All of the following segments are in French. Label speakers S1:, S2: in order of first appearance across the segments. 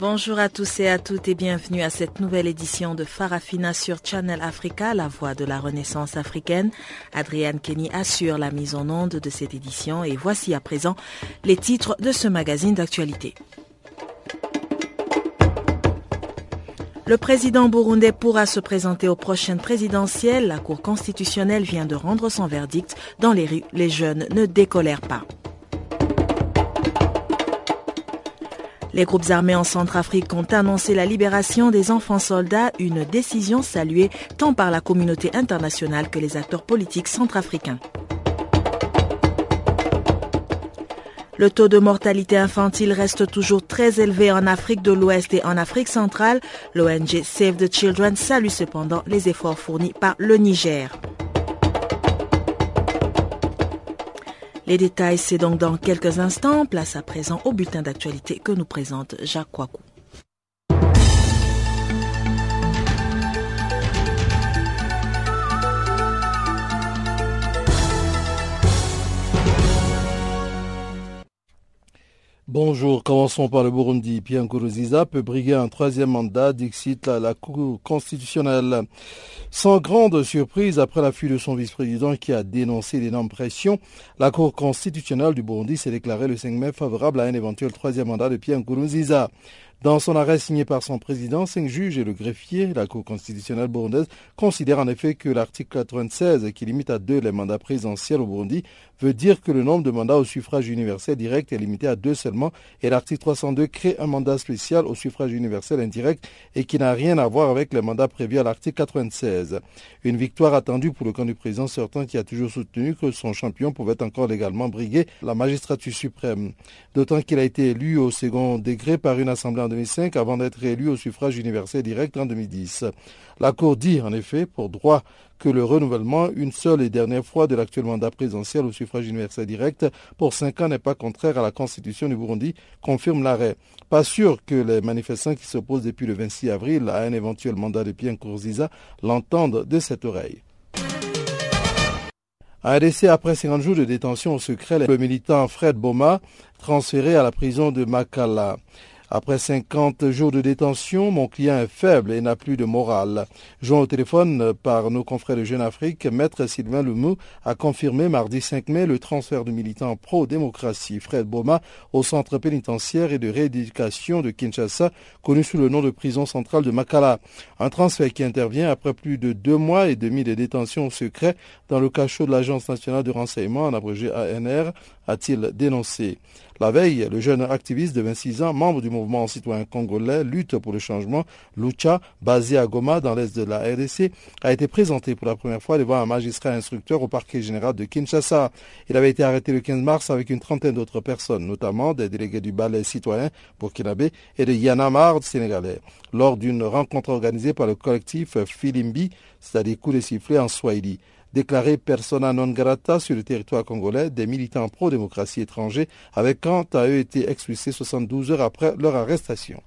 S1: Bonjour à tous et à toutes et bienvenue à cette nouvelle édition de Farafina sur Channel Africa, la voix de la renaissance africaine. Adrienne Kenny assure la mise en onde de cette édition et voici à présent les titres de ce magazine d'actualité. Le président burundais pourra se présenter aux prochaines présidentielles. La Cour constitutionnelle vient de rendre son verdict. Dans les rues, les jeunes ne décolèrent pas. Les groupes armés en Centrafrique ont annoncé la libération des enfants soldats, une décision saluée tant par la communauté internationale que les acteurs politiques centrafricains. Le taux de mortalité infantile reste toujours très élevé en Afrique de l'Ouest et en Afrique centrale. L'ONG Save the Children salue cependant les efforts fournis par le Niger. Les détails, c'est donc dans quelques instants. Place à présent au bulletin d'actualité que nous présente Jacques Kouakou.
S2: Bonjour, commençons par le Burundi. Pierre Nkurunziza peut briguer un troisième mandat, dixit la, la Cour constitutionnelle. Sans grande surprise, après l'affût de son vice-président qui a dénoncé d'énormes pressions, la Cour constitutionnelle du Burundi s'est déclarée le 5 mai favorable à un éventuel troisième mandat de Pierre Nkurunziza. Dans son arrêt signé par son président, cinq juges et le greffier, la Cour constitutionnelle burundaise considère en effet que l'article 96, qui limite à deux les mandats présidentiels au Burundi, veut dire que le nombre de mandats au suffrage universel direct est limité à deux seulement et l'article 302 crée un mandat spécial au suffrage universel indirect et qui n'a rien à voir avec les mandats prévus à l'article 96. Une victoire attendue pour le camp du président sortant qui a toujours soutenu que son champion pouvait encore légalement briguer la magistrature suprême. D'autant qu'il a été élu au second degré par une assemblée 2005 avant d'être élu au suffrage universel direct en 2010. La Cour dit en effet pour droit que le renouvellement une seule et dernière fois de l'actuel mandat présidentiel au suffrage universel direct pour cinq ans n'est pas contraire à la constitution du Burundi, confirme l'arrêt. Pas sûr que les manifestants qui s'opposent depuis le 26 avril à un éventuel mandat de Pierre Nkurunziza l'entendent de cette oreille. Décès après 50 jours de détention au secret, le militant Fred Boma transféré à la prison de Makala. Après 50 jours de détention, mon client est faible et n'a plus de morale. Joint au téléphone par nos confrères de Jeune Afrique, Maître Sylvain Lumou a confirmé mardi 5 mai le transfert du militant pro-démocratie Fred Boma au centre pénitentiaire et de rééducation de Kinshasa, connu sous le nom de prison centrale de Makala. Un transfert qui intervient après plus de deux mois et demi de détention au secret dans le cachot de l'Agence nationale de renseignement, en abrégé ANR, a-t-il dénoncé. La veille, le jeune activiste de 26 ans, membre du mouvement citoyen congolais Lutte pour le changement, Lucha, basé à Goma dans l'est de la RDC, a été présenté pour la première fois devant un magistrat instructeur au parquet général de Kinshasa. Il avait été arrêté le 15 mars avec une trentaine d'autres personnes, notamment des délégués du ballet citoyen burkinabé et de Yanamar sénégalais, lors d'une rencontre organisée par le collectif Filimbi, c'est-à-dire coup de sifflet en Swahili déclarés persona non grata sur le territoire congolais, des militants pro-démocratie étrangers avaient quant à eux été expulsés 72 heures après leur arrestation.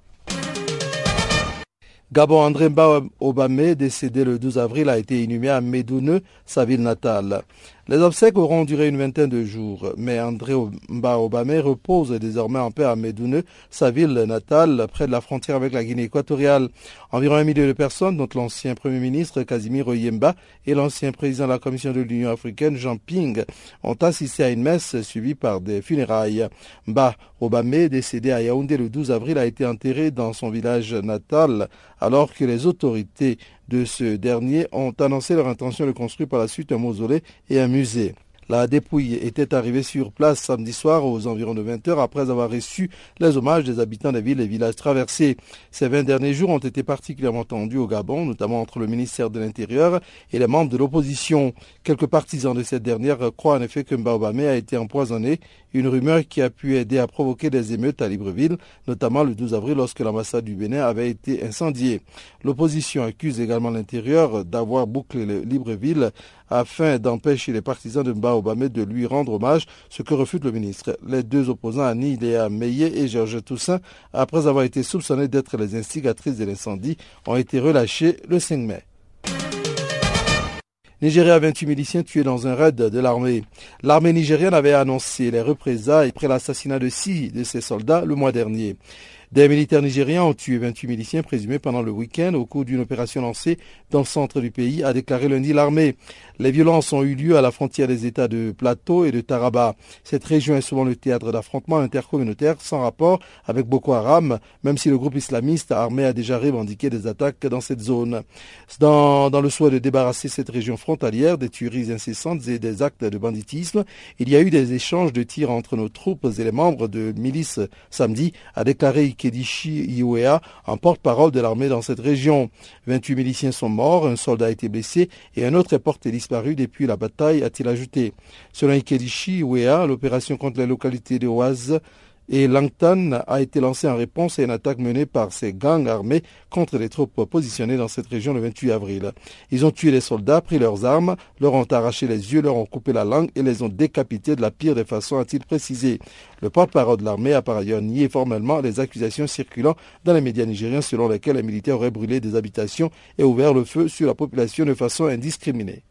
S2: Gabon André Mba Obame, décédé le 12 avril, a été inhumé à Médouneux, sa ville natale. Les obsèques auront duré une vingtaine de jours, mais André Mba Obame repose désormais en paix à Médouneux, sa ville natale, près de la frontière avec la Guinée équatoriale. Environ un millier de personnes, dont l'ancien Premier ministre Casimir Oyemba et l'ancien président de la Commission de l'Union africaine Jean Ping, ont assisté à une messe suivie par des funérailles. Mba Obame, décédé à Yaoundé le 12 avril, a été enterré dans son village natal, alors que les autorités de ce dernier ont annoncé leur intention de construire par la suite un mausolée et un musée. La dépouille était arrivée sur place samedi soir aux environs de 20 heures après avoir reçu les hommages des habitants des villes et villages traversés. Ces 20 derniers jours ont été particulièrement tendus au Gabon, notamment entre le ministère de l'Intérieur et les membres de l'opposition. Quelques partisans de cette dernière croient en effet que Mbaobamé a été empoisonné, une rumeur qui a pu aider à provoquer des émeutes à Libreville, notamment le 12 avril lorsque l'ambassade du Bénin avait été incendiée. L'opposition accuse également l'Intérieur d'avoir bouclé Libreville afin d'empêcher les partisans de Mba Obame de lui rendre hommage, ce que refute le ministre. Les deux opposants, Annie Léa Meillet et Georges Toussaint, après avoir été soupçonnés d'être les instigatrices de l'incendie, ont été relâchés le 5 mai. Nigeria, 28 miliciens tués dans un raid de l'armée. L'armée nigérienne avait annoncé les représailles après l'assassinat de six de ses soldats le mois dernier. Des militaires nigériens ont tué 28 miliciens présumés pendant le week-end au cours d'une opération lancée dans le centre du pays, a déclaré lundi l'armée. Les violences ont eu lieu à la frontière des États de Plateau et de Taraba. Cette région est souvent le théâtre d'affrontements intercommunautaires sans rapport avec Boko Haram, même si le groupe islamiste armé a déjà revendiqué des attaques dans cette zone. Dans, le souhait de débarrasser cette région frontalière des tueries incessantes et des actes de banditisme, il y a eu des échanges de tirs entre nos troupes et les membres de milices samedi, a déclaré Kedishi Iwea, un porte-parole de l'armée dans cette région. 28 miliciens sont morts, un soldat a été blessé et un autre est porté disparu depuis la bataille, a-t-il ajouté. Selon Ikedishi Iwea, l'opération contre les localités de Oise et Langtan a été lancé en réponse à une attaque menée par ces gangs armés contre les troupes positionnées dans cette région le 28 avril. Ils ont tué les soldats, pris leurs armes, leur ont arraché les yeux, leur ont coupé la langue et les ont décapités de la pire des façons, a-t-il précisé. Le porte-parole de l'armée a par ailleurs nié formellement les accusations circulant dans les médias nigériens selon lesquelles les militaires auraient brûlé des habitations et ouvert le feu sur la population de façon indiscriminée.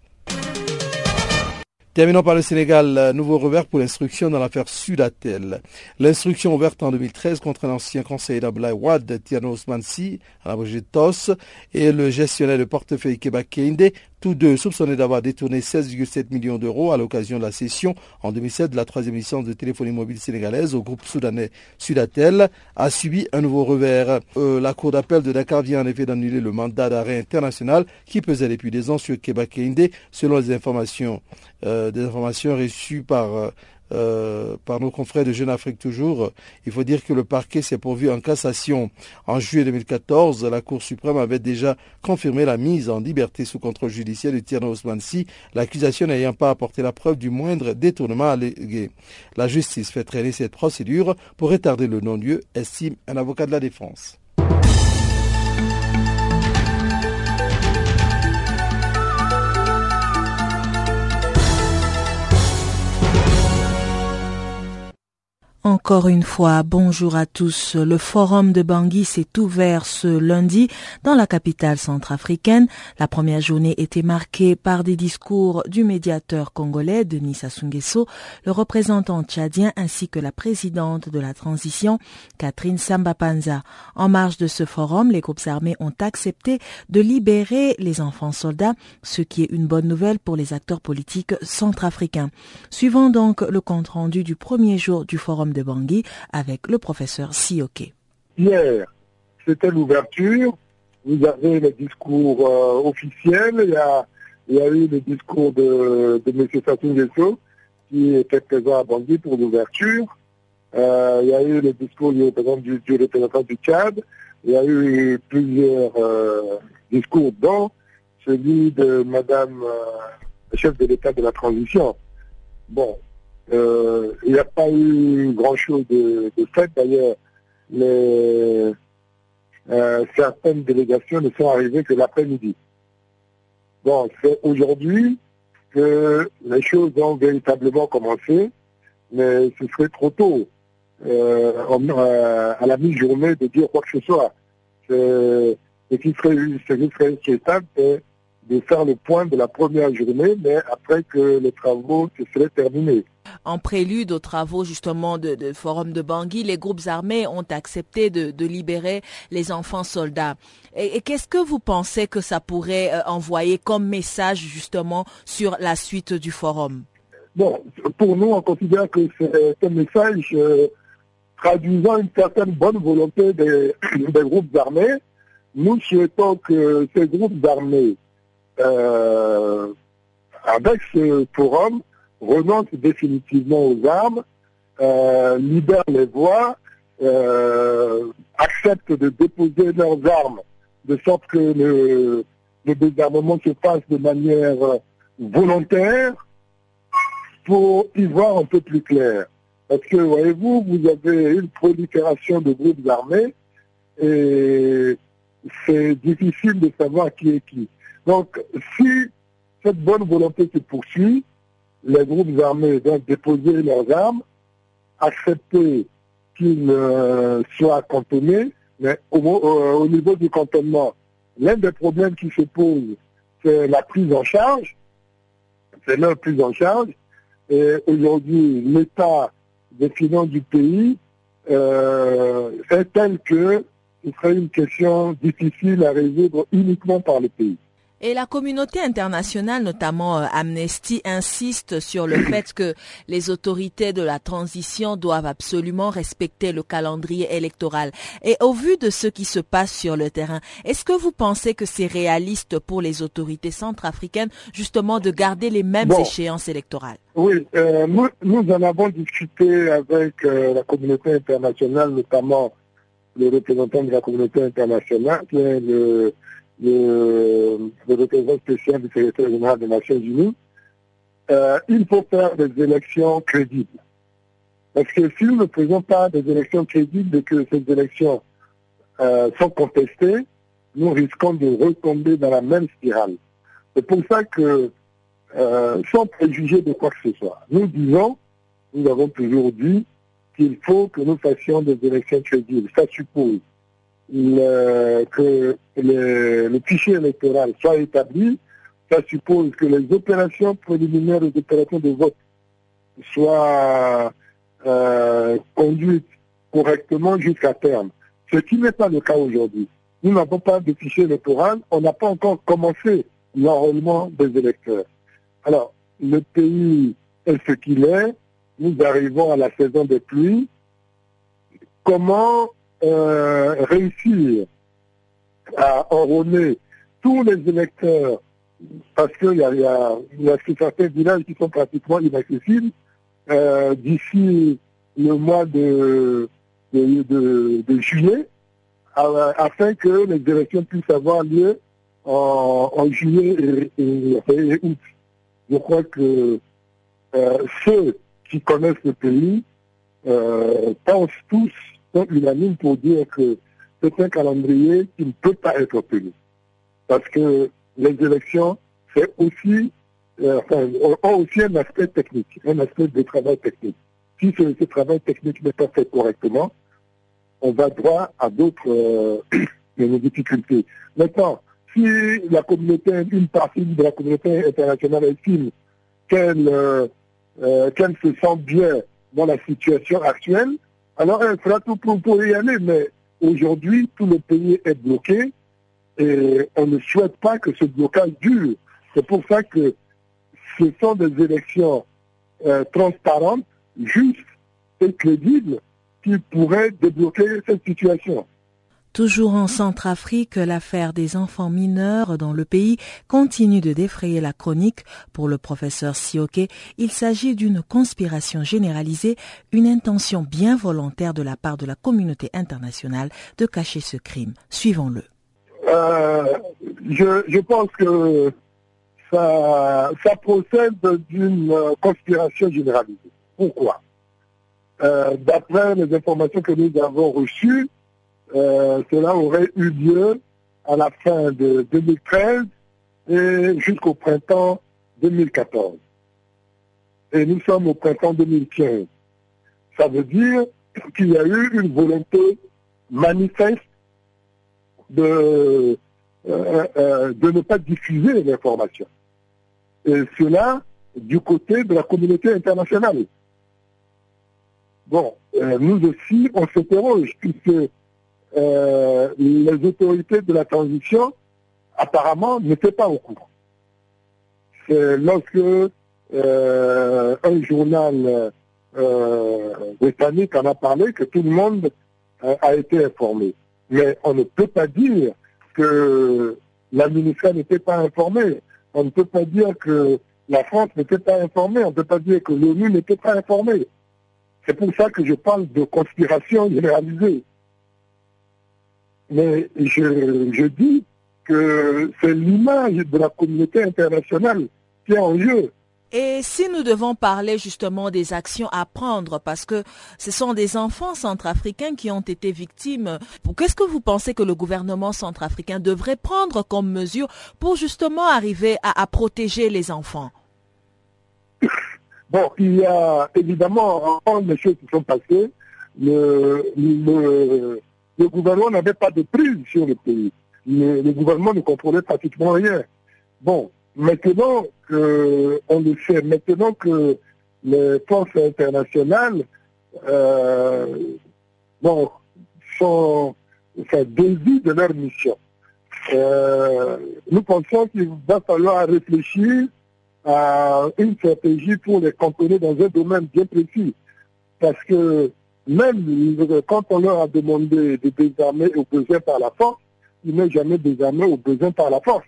S2: Terminons par le Sénégal, nouveau revers pour l'instruction dans l'affaire Sudatel. L'instruction ouverte en 2013 contre l'ancien conseiller d'Ablaï Wad, Tiano Osmansi, à la TOS, et le gestionnaire de portefeuille Keba Keinde, tous deux soupçonnés d'avoir détourné 16,7 millions d'euros à l'occasion de la cession en 2007 de la troisième licence de téléphonie mobile sénégalaise au groupe soudanais Sudatel, a subi un nouveau revers. Euh, la Cour d'appel de Dakar vient en effet d'annuler le mandat d'arrêt international qui pesait depuis des ans sur Keba Keinde, selon les informations, euh, des informations reçues par euh, euh, par nos confrères de Jeune Afrique toujours. Il faut dire que le parquet s'est pourvu en cassation. En juillet 2014, la Cour suprême avait déjà confirmé la mise en liberté sous contrôle judiciaire de Tierno Osmansi, l'accusation n'ayant pas apporté la preuve du moindre détournement allégué. La justice fait traîner cette procédure pour retarder le non-lieu, estime un avocat de la défense.
S1: Encore une fois, bonjour à tous. Le forum de Bangui s'est ouvert ce lundi dans la capitale centrafricaine. La première journée était marquée par des discours du médiateur congolais Denis Sassou le représentant tchadien ainsi que la présidente de la transition Catherine Samba Panza. En marge de ce forum, les groupes armés ont accepté de libérer les enfants soldats, ce qui est une bonne nouvelle pour les acteurs politiques centrafricains. Suivant donc le compte rendu du premier jour du forum de Bangui avec le professeur Sioke.
S3: Hier, c'était l'ouverture. Vous avez le discours euh, officiel. Il y, a, eu le discours de, M. Sassou Nguesso qui était présent à Bangui pour l'ouverture. Euh, il y a eu le discours du représentant du, Tchad. Il y a eu plusieurs euh, discours, dont celui de Madame euh, chef de l'État de la transition. Bon, euh, il n'y a pas eu grand-chose de, fait. D'ailleurs, euh, certaines délégations ne sont arrivées que l'après-midi. Bon, c'est aujourd'hui que les choses ont véritablement commencé, mais ce serait trop tôt euh, à la mi-journée de dire quoi que ce soit. Ce qui serait, ce qui serait c'est de faire le point de la première journée, mais après que les travaux se seraient terminés.
S1: En prélude aux travaux justement de, Forum de Bangui, les groupes armés ont accepté de, libérer les enfants soldats. Et, qu'est-ce que vous pensez que ça pourrait euh, envoyer comme message justement sur la suite du Forum?
S3: Bon, pour nous, on considère que c'est un message euh, traduisant une certaine bonne volonté des, groupes armés. Nous souhaitons que ces groupes armés, euh, avec ce forum, renoncent définitivement aux armes, euh, libèrent les voies, euh, acceptent de déposer leurs armes, de sorte que le, désarmement se passe de manière volontaire pour y voir un peu plus clair. Parce que, voyez-vous, vous avez une prolifération de groupes armés et c'est difficile de savoir qui est qui. Donc, si cette bonne volonté se poursuit. Les groupes armés doivent déposer leurs armes, accepter qu'ils euh, soient cantonnés, mais au, au, niveau du cantonnement, l'un des problèmes qui se pose, c'est la prise en charge. C'est leur prise en charge. Et aujourd'hui, l'état des finances du pays euh, est tel que ce serait une question difficile à résoudre uniquement par le pays.
S1: Et la communauté internationale, notamment euh, Amnesty, insiste sur le fait que les autorités de la transition doivent absolument respecter le calendrier électoral. Et au vu de ce qui se passe sur le terrain, est-ce que vous pensez que c'est réaliste pour les autorités centrafricaines justement de garder les mêmes échéances électorales?
S3: Oui, euh, nous, nous, en avons discuté avec euh, la communauté internationale, notamment le représentant de la communauté internationale, qui est le le, le représentant spécial du secrétaire général des Nations Unies, euh, il faut faire des élections crédibles. Parce que si nous ne faisons pas des élections crédibles et que ces élections euh, sont contestées, nous risquons de retomber dans la même spirale. C'est pour ça que, euh, sans préjuger de quoi que ce soit, nous disons, nous avons toujours dit qu'il faut que nous fassions des élections crédibles. Ça suppose le, que le, le, fichier électoral soit établi, ça suppose que les opérations préliminaires les opérations de vote soient euh, conduites correctement jusqu'à terme. Ce qui n'est pas le cas aujourd'hui. Nous n'avons pas de fichier électoral, on n'a pas encore commencé l'enrôlement des électeurs. Alors, le pays est ce qu'il est, nous arrivons à la saison des pluies. Comment euh, réussir à enrôler tous les électeurs, parce qu'il y a, y, a, certains villages qui sont pratiquement inaccessibles, euh, d'ici le mois de, juillet, afin que les élections puissent avoir lieu en, juillet et, août. Je crois que euh, ceux qui connaissent le pays euh, pensent tous sont unanimes pour dire que c'est un calendrier qui ne peut pas être tenu. Parce que les élections, euh, ont aussi un aspect technique, un aspect de travail technique. Si ce, travail technique n'est pas fait correctement, on va droit à d'autres euh, difficultés. Maintenant, si la communauté, une partie de la communauté internationale estime qu'elle euh, qu'elle se sent bien dans la situation actuelle, alors elle fera tout pour, y aller, mais aujourd'hui, tout le pays est bloqué et on ne souhaite pas que ce blocage dure. C'est pour ça que ce sont des élections euh, transparentes, justes et crédibles qui pourraient débloquer cette situation.
S1: Toujours en Centrafrique, l'affaire des enfants mineurs dans le pays continue de défrayer la chronique. Pour le professeur Sioke, il s'agit d'une conspiration généralisée, une intention bien volontaire de la part de la communauté internationale de cacher ce crime. Suivons-le.
S3: Euh, je, pense que ça, procède d'une conspiration généralisée. Pourquoi? Euh, D'après les informations que nous avons reçues, euh, cela aurait eu lieu à la fin de 2013 et jusqu'au printemps 2014. Et nous sommes au printemps 2015. Ça veut dire qu'il y a eu une volonté manifeste de, euh, euh, de ne pas diffuser l'information. Et cela du côté de la communauté internationale. Bon, euh, nous aussi, on s'interroge, puisque euh, les autorités de la transition, apparemment, n'étaient pas au courant. C'est lorsque euh, un journal euh, britannique en a parlé que tout le monde euh, a été informé. Mais on ne peut pas dire que la ministère n'était pas informée. On ne peut pas dire que la France n'était pas informée. On ne peut pas dire que l'ONU n'était pas informée. C'est pour ça que je parle de conspiration généralisée. Mais je, je dis que c'est l'image de la communauté internationale qui est en jeu.
S1: Et si nous devons parler justement des actions à prendre, parce que ce sont des enfants centrafricains qui ont été victimes, qu'est-ce que vous pensez que le gouvernement centrafricain devrait prendre comme mesure pour justement arriver à, protéger les enfants?
S3: Bon, il y a évidemment, des choses qui sont passées, le, le, gouvernement n'avait pas de prise sur le pays. Le, le gouvernement ne contrôlait pratiquement rien. Bon, Maintenant que on le sait, maintenant que les forces internationales euh, bon, sont enfin, de leur mission, euh, nous pensons qu'il va falloir réfléchir à une stratégie pour les cantonner dans un domaine bien précis. Parce que même quand on leur a demandé de désarmer au besoin par la force, ils n'ont jamais désarmé au besoin par la force.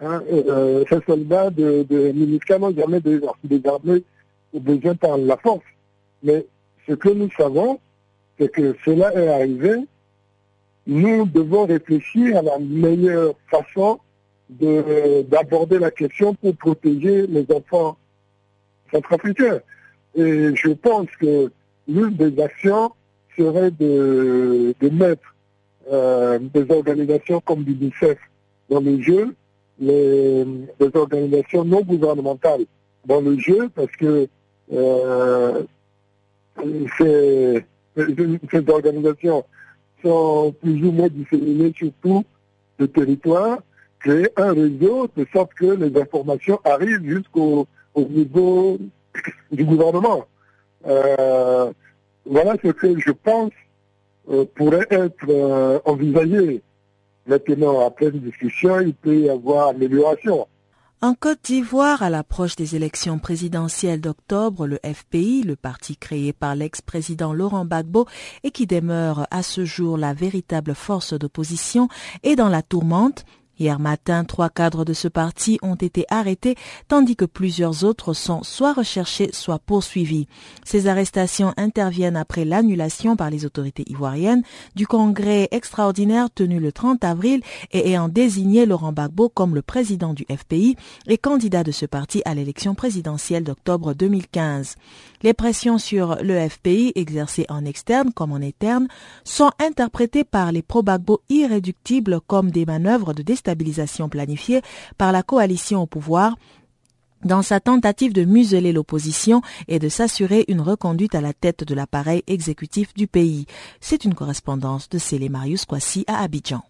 S3: Hein, euh, ces soldats de, de n'ont jamais désarmé au besoin par la force. Mais ce que nous savons, c'est que cela est arrivé. Nous devons réfléchir à la meilleure façon d'aborder la question pour protéger les enfants centrafricains. Et je pense que l'une des actions serait de, mettre euh, des organisations comme l'UNICEF dans le jeu les, organisations non gouvernementales dans le jeu parce que euh, ces, organisations sont plus ou moins disséminées sur tout le territoire, créer un réseau de sorte que les informations arrivent jusqu'au niveau du gouvernement. Euh, voilà ce que je pense euh, pourrait être envisagé Maintenant, après une discussion, il peut y avoir amélioration.
S1: En Côte d'Ivoire, à l'approche des élections présidentielles d'octobre, le FPI, le parti créé par l'ex-président Laurent Gbagbo et qui demeure à ce jour la véritable force d'opposition, est dans la tourmente Hier matin, trois cadres de ce parti ont été arrêtés, tandis que plusieurs autres sont soit recherchés, soit poursuivis. Ces arrestations interviennent après l'annulation par les autorités ivoiriennes du congrès extraordinaire tenu le 30 avril et ayant désigné Laurent Gbagbo comme le président du FPI et candidat de ce parti à l'élection présidentielle d'octobre 2015. Les pressions sur le FPI exercées en externe comme en interne sont interprétées par les pro-Gbagbo irréductibles comme des manœuvres de stabilisation planifiée par la coalition au pouvoir dans sa tentative de museler l'opposition et de s'assurer une reconduite à la tête de l'appareil exécutif du pays. C'est une correspondance de Célé Marius Kwasi à Abidjan.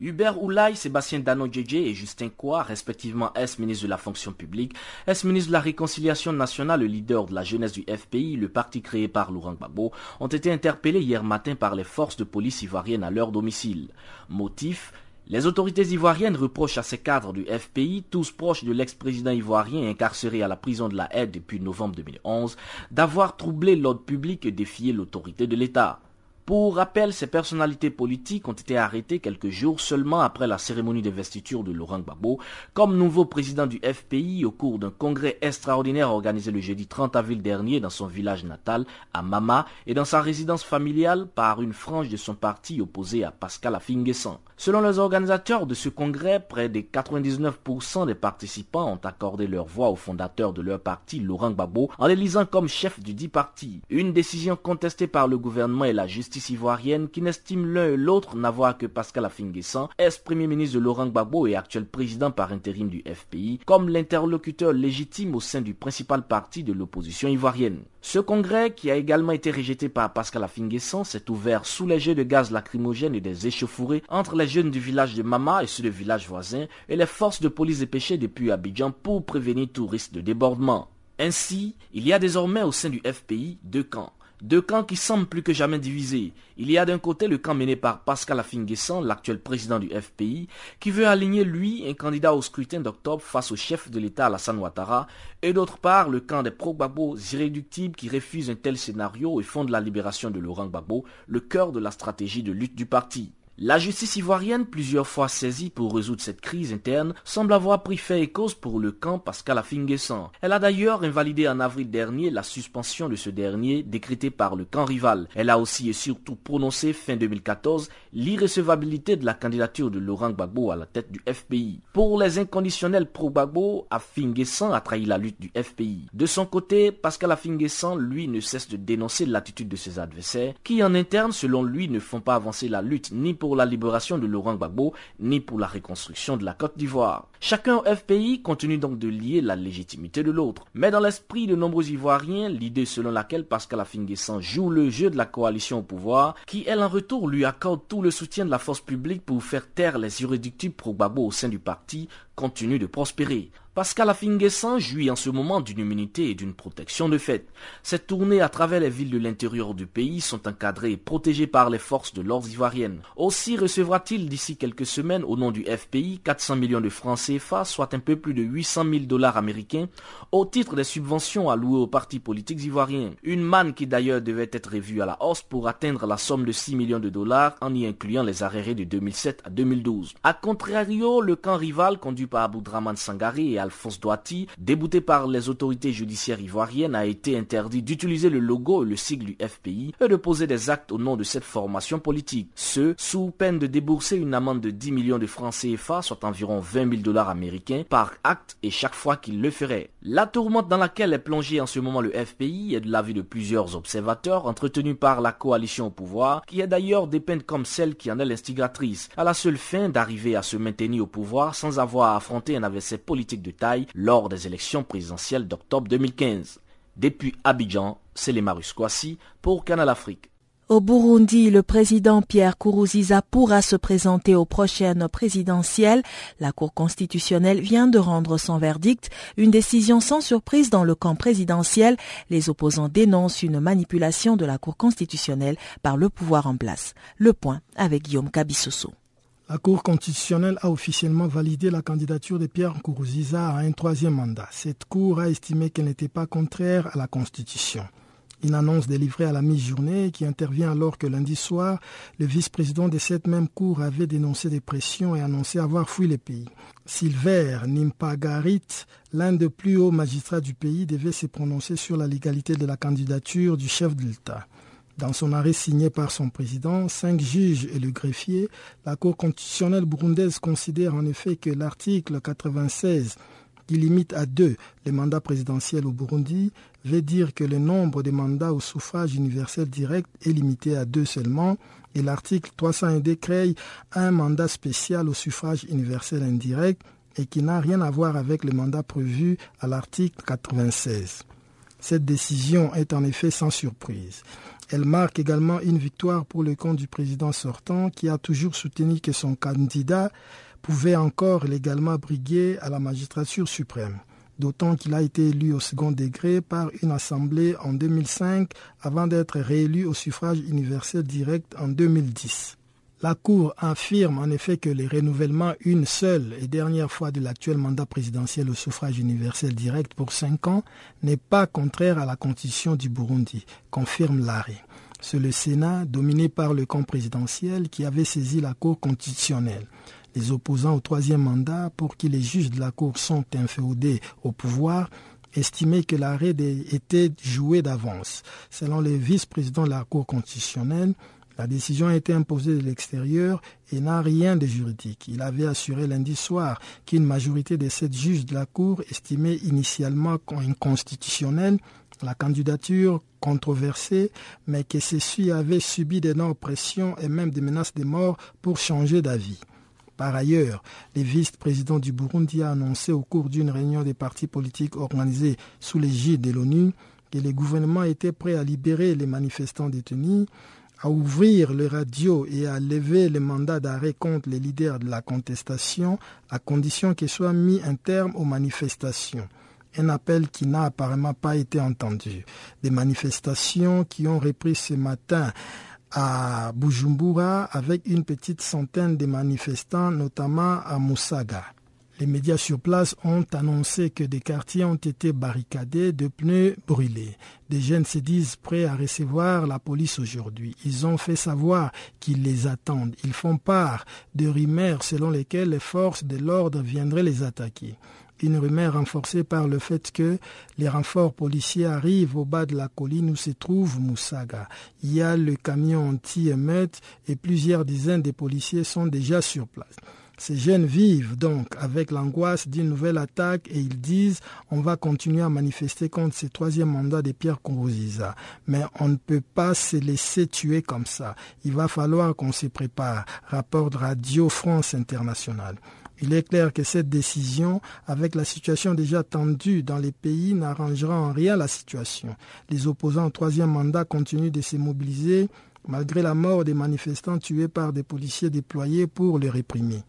S4: Hubert Oulay, Sébastien Dano et Justin Kwa, respectivement ex-ministre de la fonction publique, ex-ministre de la réconciliation nationale, le leader de la jeunesse du FPI, le parti créé par Laurent Gbagbo, ont été interpellés hier matin par les forces de police ivoiriennes à leur domicile. Motif les autorités ivoiriennes reprochent à ces cadres du FPI, tous proches de l'ex-président ivoirien incarcéré à la prison de la Haye depuis novembre 2011, d'avoir troublé l'ordre public et défié l'autorité de l'État. Pour rappel, ces personnalités politiques ont été arrêtées quelques jours seulement après la cérémonie d'investiture de Laurent Gbagbo comme nouveau président du FPI au cours d'un congrès extraordinaire organisé le jeudi 30 avril dernier dans son village natal, à Mama, et dans sa résidence familiale par une frange de son parti opposée à Pascal Afinguessan. Selon les organisateurs de ce congrès, près de 99% des participants ont accordé leur voix au fondateur de leur parti, Laurent Gbagbo, en l'élisant comme chef du dit parti. Une décision contestée par le gouvernement et la justice ivoirienne qui n'estime l'un et l'autre n'avoir que Pascal Afinguessan, ex-premier ministre de Laurent Gbagbo et actuel président par intérim du FPI, comme l'interlocuteur légitime au sein du principal parti de l'opposition ivoirienne. Ce congrès, qui a également été rejeté par Pascal Afinguessan, s'est ouvert sous les jets de gaz lacrymogène et des échauffourées entre les jeunes du village de Mama et ceux du village voisin et les forces de police dépêchées depuis Abidjan pour prévenir tout risque de débordement. Ainsi, il y a désormais au sein du FPI deux camps deux camps qui semblent plus que jamais divisés. Il y a d'un côté le camp mené par Pascal Afinguessan, l'actuel président du FPI, qui veut aligner lui, un candidat au scrutin d'octobre face au chef de l'État Alassane Ouattara, et d'autre part le camp des pro-Gbagbo irréductibles qui refusent un tel scénario et font de la libération de Laurent Gbagbo le cœur de la stratégie de lutte du parti. La justice ivoirienne, plusieurs fois saisie pour résoudre cette crise interne, semble avoir pris fait et cause pour le camp Pascal Afinguessan. Elle a d'ailleurs invalidé en avril dernier la suspension de ce dernier décrétée par le camp rival. Elle a aussi et surtout prononcé fin 2014 l'irrecevabilité de la candidature de Laurent Gbagbo à la tête du FPI. Pour les inconditionnels pro-Gbagbo, Afinguessan a trahi la lutte du FPI. De son côté, Pascal Afinguessan, lui, ne cesse de dénoncer l'attitude de ses adversaires, qui en interne, selon lui, ne font pas avancer la lutte ni pour la libération de Laurent Gbagbo, ni pour la reconstruction de la Côte d'Ivoire. Chacun au FPI continue donc de lier la légitimité de l'autre. Mais dans l'esprit de nombreux Ivoiriens, l'idée selon laquelle Pascal Affinguessan joue le jeu de la coalition au pouvoir, qui elle en retour lui accorde tout le soutien de la force publique pour faire taire les irréductibles pro-Gbagbo au sein du parti, continue de prospérer. Pascal Afinguessan jouit en ce moment d'une immunité et d'une protection de fait. Cette tournée à travers les villes de l'intérieur du pays sont encadrées et protégées par les forces de l'ordre ivoirienne. Aussi recevra-t-il d'ici quelques semaines au nom du FPI 400 millions de francs CFA, soit un peu plus de 800 000 dollars américains, au titre des subventions allouées aux partis politiques ivoiriens. Une manne qui d'ailleurs devait être revue à la hausse pour atteindre la somme de 6 millions de dollars en y incluant les arrêts de 2007 à 2012. A contrario, le camp rival conduit par Aboudraman Sangari et Alphonse Douati, débouté par les autorités judiciaires ivoiriennes, a été interdit d'utiliser le logo et le sigle du FPI et de poser des actes au nom de cette formation politique. Ce, sous peine de débourser une amende de 10 millions de francs CFA, soit environ 20 000 dollars américains, par acte et chaque fois qu'il le ferait. La tourmente dans laquelle est plongé en ce moment le FPI est de l'avis de plusieurs observateurs entretenus par la coalition au pouvoir, qui est d'ailleurs dépeinte comme celle qui en est l'instigatrice, à la seule fin d'arriver à se maintenir au pouvoir sans avoir à affronter un adversaire politique de lors des élections présidentielles d'octobre 2015. Depuis Abidjan, c'est les pour Canal Afrique.
S1: Au Burundi, le président Pierre Kourouziza pourra se présenter aux prochaines présidentielles. La Cour constitutionnelle vient de rendre son verdict, une décision sans surprise dans le camp présidentiel. Les opposants dénoncent une manipulation de la Cour constitutionnelle par le pouvoir en place. Le point avec Guillaume Kabissoso.
S5: La Cour constitutionnelle a officiellement validé la candidature de Pierre Kourouziza à un troisième mandat. Cette Cour a estimé qu'elle n'était pas contraire à la Constitution. Une annonce délivrée à la mi-journée qui intervient alors que lundi soir, le vice-président de cette même cour avait dénoncé des pressions et annoncé avoir fui le pays. Silver Nimpagarit, l'un des plus hauts magistrats du pays, devait se prononcer sur la légalité de la candidature du chef de l'État. Dans son arrêt signé par son président, cinq juges et le greffier, la Cour constitutionnelle burundaise considère en effet que l'article 96 qui limite à deux les mandats présidentiels au Burundi veut dire que le nombre de mandats au suffrage universel direct est limité à deux seulement et l'article 301D crée un mandat spécial au suffrage universel indirect et qui n'a rien à voir avec le mandat prévu à l'article 96. Cette décision est en effet sans surprise. Elle marque également une victoire pour le compte du président sortant qui a toujours soutenu que son candidat pouvait encore légalement briguer à la magistrature suprême, d'autant qu'il a été élu au second degré par une assemblée en 2005 avant d'être réélu au suffrage universel direct en 2010. La Cour affirme en effet que le renouvellement une seule et dernière fois de l'actuel mandat présidentiel au suffrage universel direct pour cinq ans n'est pas contraire à la constitution du Burundi, confirme l'arrêt. C'est le Sénat, dominé par le camp présidentiel, qui avait saisi la Cour constitutionnelle les opposants au troisième mandat pour qui les juges de la Cour sont inféodés au pouvoir estimaient que l'arrêt était joué d'avance. Selon les vice-présidents de la Cour constitutionnelle, la décision a été imposée de l'extérieur et n'a rien de juridique. Il avait assuré lundi soir qu'une majorité des sept juges de la Cour estimait initialement inconstitutionnelle la candidature controversée, mais que ceux-ci avaient subi d'énormes pressions et même des menaces de mort pour changer d'avis. Par ailleurs, le vice-président du Burundi a annoncé au cours d'une réunion des partis politiques organisée sous l'égide de l'ONU que le gouvernement était prêt à libérer les manifestants détenus, à ouvrir les radios et à lever les mandats d'arrêt contre les leaders de la contestation à condition qu'il soit mis un terme aux manifestations un appel qui n'a apparemment pas été entendu. Des manifestations qui ont repris ce matin à Bujumbura avec une petite centaine de manifestants, notamment à Moussaga. Les médias sur place ont annoncé que des quartiers ont été barricadés de pneus brûlés. Des jeunes se disent prêts à recevoir la police aujourd'hui. Ils ont fait savoir qu'ils les attendent. Ils font part de rumeurs selon lesquelles les forces de l'ordre viendraient les attaquer une rumeur renforcée par le fait que les renforts policiers arrivent au bas de la colline où se trouve Moussaga. Il y a le camion anti-émeute et plusieurs dizaines de policiers sont déjà sur place. Ces jeunes vivent donc avec l'angoisse d'une nouvelle attaque et ils disent on va continuer à manifester contre ce troisième mandat de Pierre Kourouziza. Mais on ne peut pas se laisser tuer comme ça. Il va falloir qu'on se prépare. Rapport de Radio France Internationale. Il est clair que cette décision, avec la situation déjà tendue dans les pays, n'arrangera en rien la situation. Les opposants au troisième mandat continuent de se mobiliser malgré la mort des manifestants tués par des policiers déployés pour les réprimer.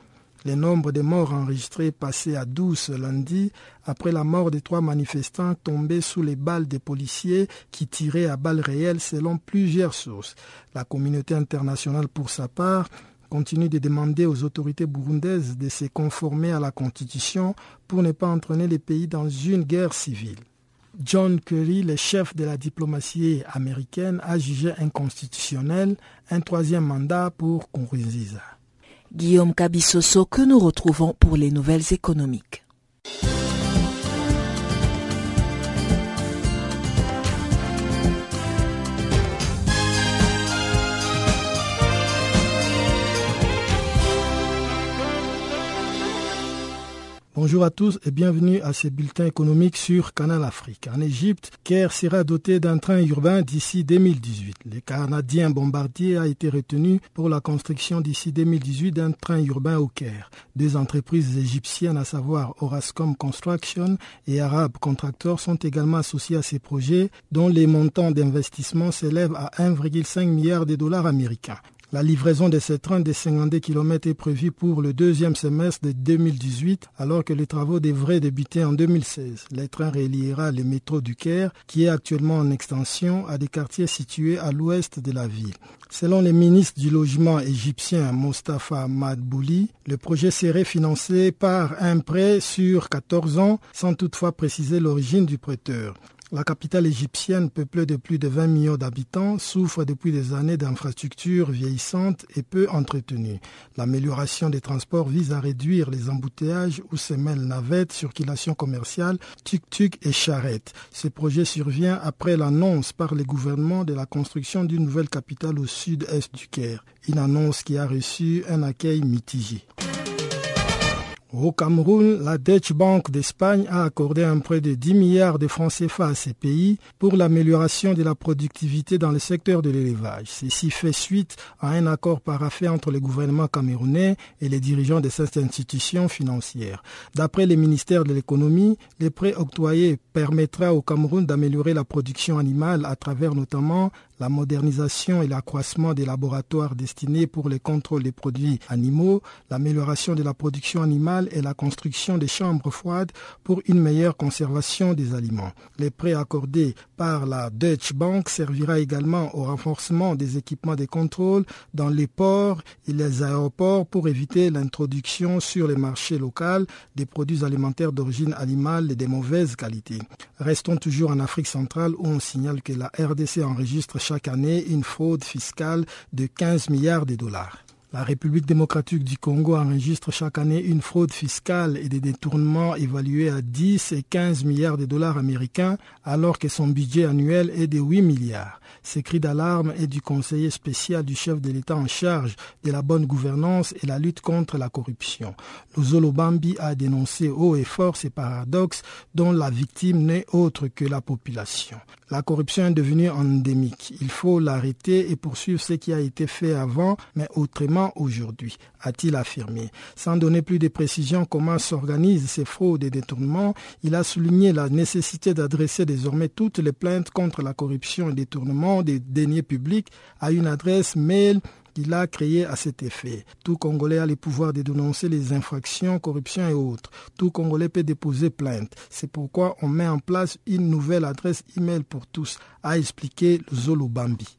S5: Le nombre de morts enregistrés passé à 12 ce lundi après la mort des trois manifestants tombés sous les balles des policiers qui tiraient à balles réelles selon plusieurs sources. La communauté internationale, pour sa part, continue de demander aux autorités burundaises de se conformer à la Constitution pour ne pas entraîner les pays dans une guerre civile. John Kerry, le chef de la diplomatie américaine, a jugé inconstitutionnel un troisième mandat pour Nkurunziza.
S1: Guillaume Kabissoso que nous retrouvons pour les nouvelles économiques.
S5: Bonjour à tous et bienvenue à ce bulletin économique sur Canal Afrique. En Égypte, Caire sera doté d'un train urbain d'ici 2018. Le Canadien Bombardier a été retenu pour la construction d'ici 2018 d'un train urbain au Caire. Deux entreprises égyptiennes, à savoir Orascom Construction et Arab Contractor, sont également associées à ces projets dont les montants d'investissement s'élèvent à 1,5 milliard de dollars américains. La livraison de ces trains de 52 km est prévue pour le deuxième semestre de 2018, alors que les travaux devraient débuter en 2016. Le train reliera le métro du Caire, qui est actuellement en extension, à des quartiers situés à l'ouest de la ville. Selon le ministre du Logement égyptien Mostafa Madbouli, le projet serait financé par un prêt sur 14 ans, sans toutefois préciser l'origine du prêteur. La capitale égyptienne, peuplée de plus de 20 millions d'habitants, souffre depuis des années d'infrastructures vieillissantes et peu entretenues. L'amélioration des transports vise à réduire les embouteillages où se mêlent navettes, circulation commerciale, tuk-tuk et charrettes. Ce projet survient après l'annonce par le gouvernement de la construction d'une nouvelle capitale au sud-est du Caire. Une annonce qui a reçu un accueil mitigé. Au Cameroun, la Deutsche Bank d'Espagne a accordé un prêt de 10 milliards de francs CFA à ces pays pour l'amélioration de la productivité dans le secteur de l'élevage. Ceci fait suite à un accord paraffé entre le gouvernement camerounais et les dirigeants de cette institution financière. D'après le ministère de l'économie, le prêt octroyé permettra au Cameroun d'améliorer la production animale à travers notamment la modernisation et l'accroissement des laboratoires destinés pour le contrôle des produits animaux, l'amélioration de la production animale et la construction des chambres froides pour une meilleure conservation des aliments. Les prêts accordés par la Deutsche Bank servira également au renforcement des équipements de contrôle dans les ports et les aéroports pour éviter l'introduction sur les marchés locaux des produits alimentaires d'origine animale et de mauvaise qualité. Restons toujours en Afrique centrale où on signale que la RDC enregistre chaque année une fraude fiscale de 15 milliards de dollars. La République démocratique du Congo enregistre chaque année une fraude fiscale et des détournements évalués à 10 et 15 milliards de dollars américains alors que son budget annuel est de 8 milliards. Ces cris d'alarme est du conseiller spécial du chef de l'État en charge de la bonne gouvernance et la lutte contre la corruption. Luzolo Bambi a dénoncé haut et fort ces paradoxes dont la victime n'est autre que la population. La corruption est devenue endémique. Il faut l'arrêter et poursuivre ce qui a été fait avant, mais autrement aujourd'hui, a-t-il affirmé. Sans donner plus de précisions comment s'organisent ces fraudes et détournements, il a souligné la nécessité d'adresser désormais toutes les plaintes contre la corruption et détournement des deniers publics à une adresse mail qu'il a créé à cet effet. Tout Congolais a le pouvoir de dénoncer les infractions, corruption et autres. Tout Congolais peut déposer plainte. C'est pourquoi on met en place une nouvelle adresse email pour tous, a expliqué Zolo Bambi.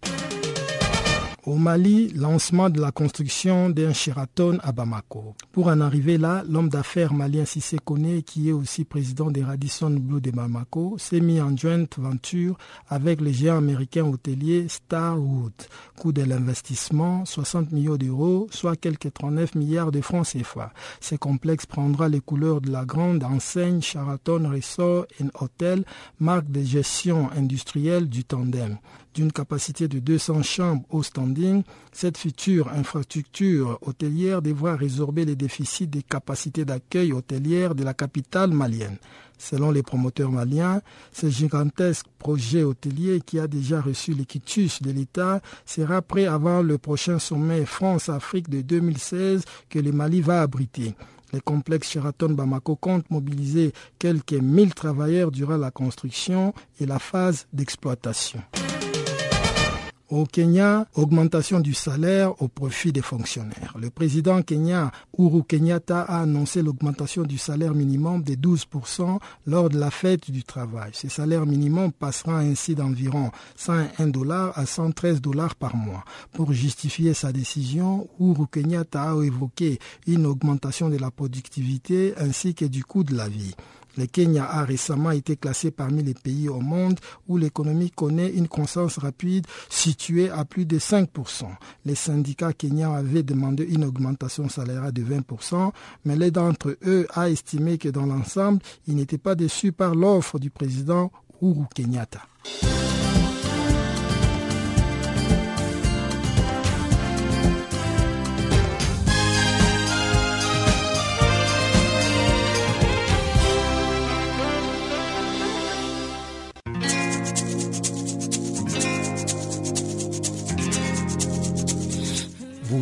S5: Au Mali, lancement de la construction d'un Sheraton à Bamako. Pour en arriver là, l'homme d'affaires malien Sissé Kone, qui est aussi président des Radisson Blue de Bamako, s'est mis en joint venture avec le géant américain hôtelier Starwood. Coût de l'investissement, 60 millions d'euros, soit quelques 39 milliards de francs CFA. Ce complexe prendra les couleurs de la grande enseigne Sheraton Resort Hotel, marque de gestion industrielle du tandem d'une capacité de 200 chambres au standing, cette future infrastructure hôtelière devra résorber les déficits des capacités d'accueil hôtelière de la capitale malienne. Selon les promoteurs maliens, ce gigantesque projet hôtelier qui a déjà reçu l'équitus de l'État sera prêt avant le prochain sommet France-Afrique de 2016 que le Mali va abriter. Le complexe Sheraton Bamako compte mobiliser quelques 1000 travailleurs durant la construction et la phase d'exploitation. Au Kenya, augmentation du salaire au profit des fonctionnaires. Le président kenya Uhuru Kenyatta a annoncé l'augmentation du salaire minimum de 12% lors de la fête du travail. Ce salaire minimum passera ainsi d'environ 101 dollars à 113 dollars par mois. Pour justifier sa décision, Uhuru Kenyatta a évoqué une augmentation de la productivité ainsi que du coût de la vie. Le Kenya a récemment été classé parmi les pays au monde où l'économie connaît une croissance rapide située à plus de 5%. Les syndicats kenyans avaient demandé une augmentation salariale de 20%, mais l'un d'entre eux a estimé que dans l'ensemble, ils n'étaient pas déçus par l'offre du président Uhuru Kenyatta.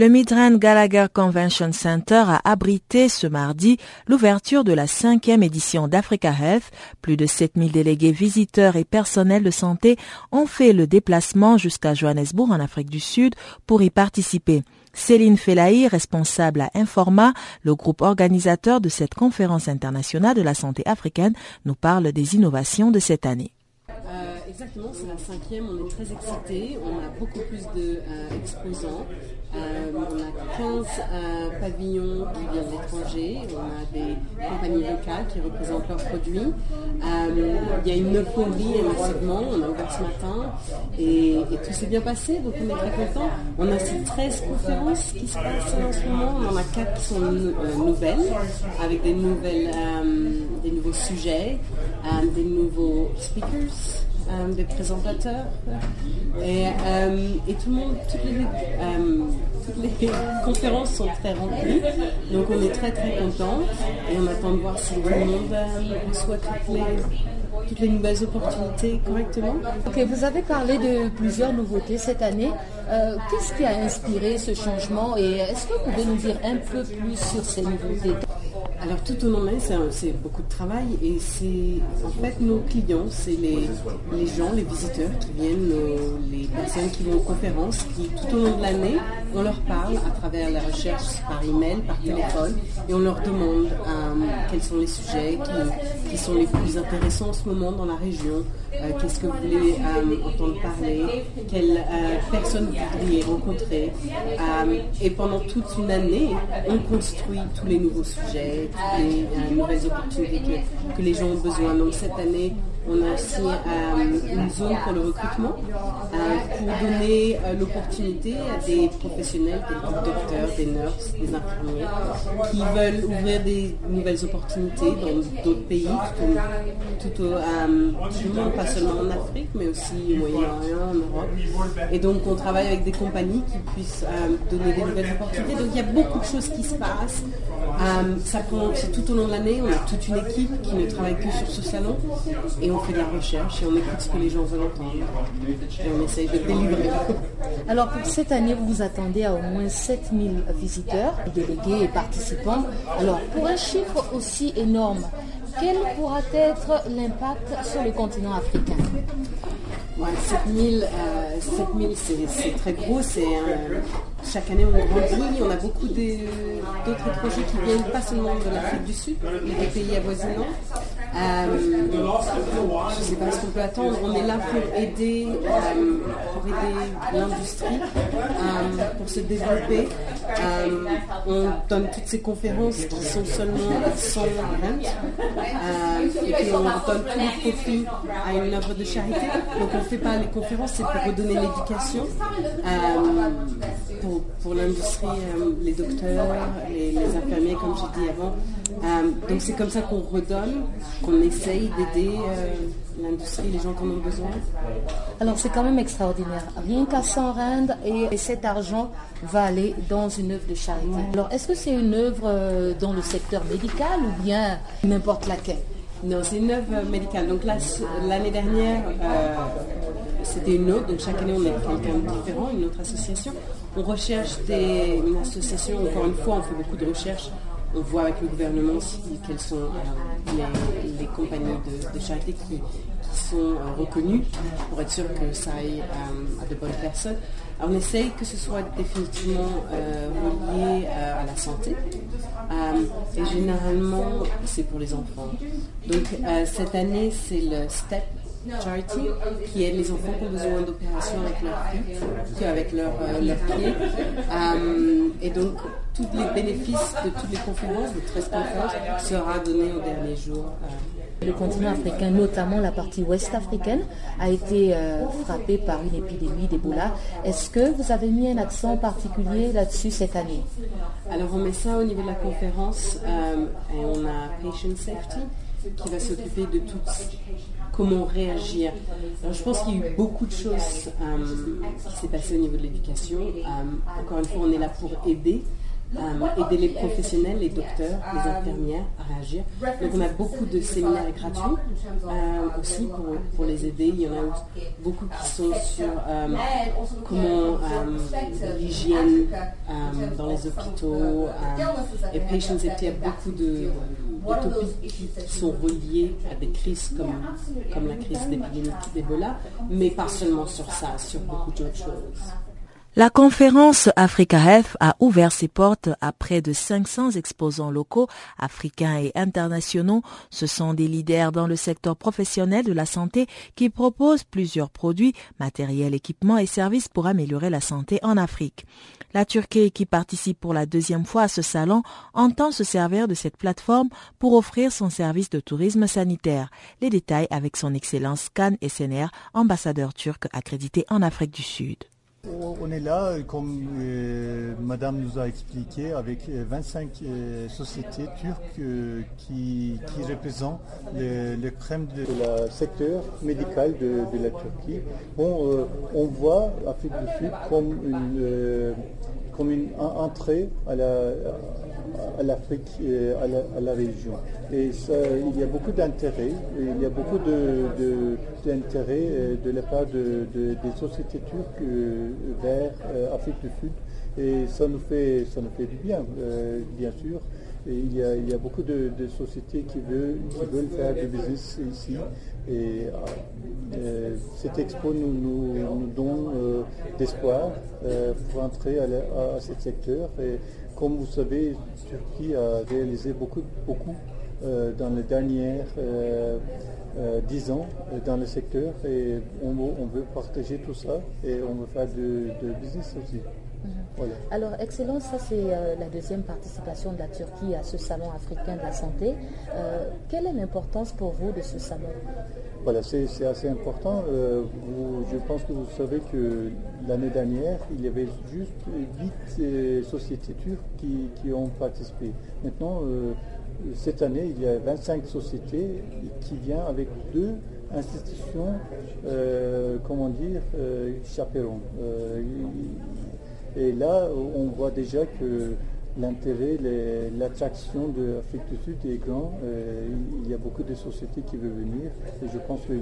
S1: Le Midrand Gallagher Convention Center a abrité ce mardi l'ouverture de la cinquième édition d'Africa Health. Plus de 7000 délégués visiteurs et personnels de santé ont fait le déplacement jusqu'à Johannesburg en Afrique du Sud pour y participer. Céline Felahi, responsable à Informa, le groupe organisateur de cette conférence internationale de la santé africaine, nous parle des innovations de cette année.
S6: Euh, exactement, c'est la cinquième, on est très excités, on a beaucoup plus d'exposants. Euh, euh, on a 15 euh, pavillons qui viennent de on a des compagnies locales qui représentent leurs produits. Euh, il y a une euphorie massivement, on a ouvert ce matin et, tout s'est bien passé, donc on est très contents. On a ces 13 conférences qui se passent en ce moment, on en a 4 qui sont nouvelles, avec des, nouvelles, des nouveaux sujets, des nouveaux speakers. Euh, des présentateurs. Et, euh, et, tout le monde, toutes les, euh, conférences sont très remplies. Donc on est très très contents et on attend de voir si tout le monde reçoit toutes les, toutes les nouvelles opportunités correctement.
S7: Ok, vous avez parlé de plusieurs nouveautés cette année. Qu'est-ce qui a inspiré ce changement? Et est-ce que vous pouvez nous dire un peu plus sur ces nouveautés?
S6: Alors tout au long de l'année, c'est beaucoup de travail et c'est en fait nos clients, c'est les, gens, les visiteurs qui viennent, les personnes qui vont aux conférences, qui tout au long de l'année, on leur parle à travers la recherche par email, par téléphone et on leur demande euh, quels sont les sujets qui sont les plus intéressants en ce moment dans la région, qu'est-ce que vous voulez entendre parler, quelles personnes vous voudriez rencontrer. et pendant toute une année, on construit tous les nouveaux sujets, toutes les nouvelles opportunités que les gens ont besoin. Donc cette année, on a aussi euh, une zone pour le recrutement euh, pour donner euh, l'opportunité à des professionnels, des docteurs, des nurses, des infirmiers, qui veulent ouvrir des nouvelles opportunités dans d'autres pays, tout, au, monde, pas seulement en Afrique, mais aussi au Moyen-Orient, en Europe. Et donc on travaille avec des compagnies qui puissent donner des nouvelles opportunités. Donc il y a beaucoup de choses qui se passent. Ça prend tout au long de l'année. On a toute une équipe qui ne travaille que sur ce salon. Et on fait de la recherche et on écoute ce que les gens veulent entendre. Et on essaye de délivrer.
S7: Alors pour cette année, vous vous attendez à au moins 7000 visiteurs, délégués et participants. Alors pour un chiffre aussi énorme, quel pourra être l'impact sur le continent africain?
S6: 7000, euh, c'est très gros. Chaque année, on grandit. On a beaucoup d'autres projets qui viennent pas seulement de l'Afrique du Sud, mais des pays avoisinants. Euh, je ne sais pas ce qu'on peut attendre. On est là pour aider, euh, l'industrie, pour se développer. on donne toutes ces conférences qui sont seulement sans rente. et puis on donne tout le profit à une œuvre de charité. Donc on fait pas les conférences, c'est pour redonner l'éducation euh, pour, l'industrie, euh, les docteurs, les, infirmiers, comme j'ai dit avant. Euh, donc c'est comme ça qu'on redonne, qu'on essaye d'aider l'industrie, les gens qui en ont besoin.
S7: Alors c'est quand même extraordinaire. Rien qu'à 100 rand et, cet argent va aller dans une œuvre de charité. Alors est-ce que c'est une œuvre dans le secteur médical ou bien n'importe laquelle?
S6: Non, c'est une œuvre médicale. Donc l'année dernière, euh, c'était une autre. Donc chaque année, on est quelqu'un différent, une autre association. On recherche des, une association, encore une fois, on fait beaucoup de recherches. On voit avec le gouvernement quelles sont euh, les, compagnies de, charité qui, sont euh, reconnues pour être sûr que ça aille à de bonnes personnes on essaye que ce soit définitivement euh, relié euh, à la santé. Euh, et généralement, c'est pour les enfants. Donc cette année, c'est le STEP Charity, qui aide les enfants qui ont besoin d'opérations avec leur pied, avec leur, leur pied. et donc, tous les bénéfices de toutes les conférences, de 13 conférences, sera donné au dernier jour.
S7: Le continent africain, notamment la partie ouest africaine, a été euh, frappé par une épidémie d'Ebola. Est-ce que vous avez mis un accent particulier là-dessus cette année?
S6: Alors on met ça au niveau de la conférence euh, et on a Patient Safety qui va s'occuper de tout comment réagir. Alors, je pense qu'il y a eu beaucoup de choses euh, qui s'est passé au niveau de l'éducation. encore une fois, on est là pour aider. Euh, aider les professionnels, les docteurs, les infirmières à réagir. Donc on a beaucoup de séminaires gratuits euh, aussi pour, les aider. Il y en a beaucoup qui sont sur euh, comment l'hygiène dans les hôpitaux et patient safety. A beaucoup de, topics qui sont reliés à des crises comme, comme la crise d'épidémie d'Ebola, mais pas seulement sur ça, sur beaucoup d'autres choses.
S1: La conférence Africa a ouvert ses portes à près de 500 exposants locaux, africains et internationaux. Ce sont des leaders dans le secteur professionnel de la santé qui proposent plusieurs produits, matériels, équipements et services pour améliorer la santé en Afrique. La Turquie, qui participe pour la deuxième fois à ce salon, entend se servir de cette plateforme pour offrir son service de tourisme sanitaire. Les détails avec son Excellence Khan SNR, ambassadeur turc accrédité en Afrique du Sud.
S8: On est là, comme euh, Madame nous a expliqué, avec 25 euh, euh, sociétés turques qui, représentent le, crème de la secteur médical de, la Turquie. Bon, on voit l'Afrique du Sud comme une, comme une entrée à la, à l'Afrique à la, région. Et il y a beaucoup d'intérêt, il y a beaucoup d'intérêt de, de, la part de, des sociétés turques euh, vers l'Afrique euh, du Sud. Et ça nous fait, ça nous fait du bien, euh, bien sûr. Il, y a, il y a beaucoup de, sociétés qui veulent, qui veulent faire du business ici. Et cette expo nous, nous, donne d'espoir pour entrer à, ce secteur. Et comme vous savez, Turquie a réalisé beaucoup, beaucoup dans les dernières dix ans dans le secteur et on, veut partager tout ça et on veut faire de, business aussi.
S7: Mhm. Alors, Excellence, ça c'est la deuxième participation de la Turquie à ce salon africain de la santé. quelle est l'importance pour vous de ce salon?
S8: Voilà, c'est assez important. Euh, je pense que vous savez que l'année dernière, il y avait juste 8 euh, sociétés turques qui, ont participé. Maintenant, euh, cette année, il y a 25 sociétés qui viennent avec deux institutions, comment dire, chaperons. Et là, on voit déjà que l'intérêt, l'attraction de l'Afrique du Sud est grand. Euh, il y a beaucoup de sociétés qui veulent venir et je pense que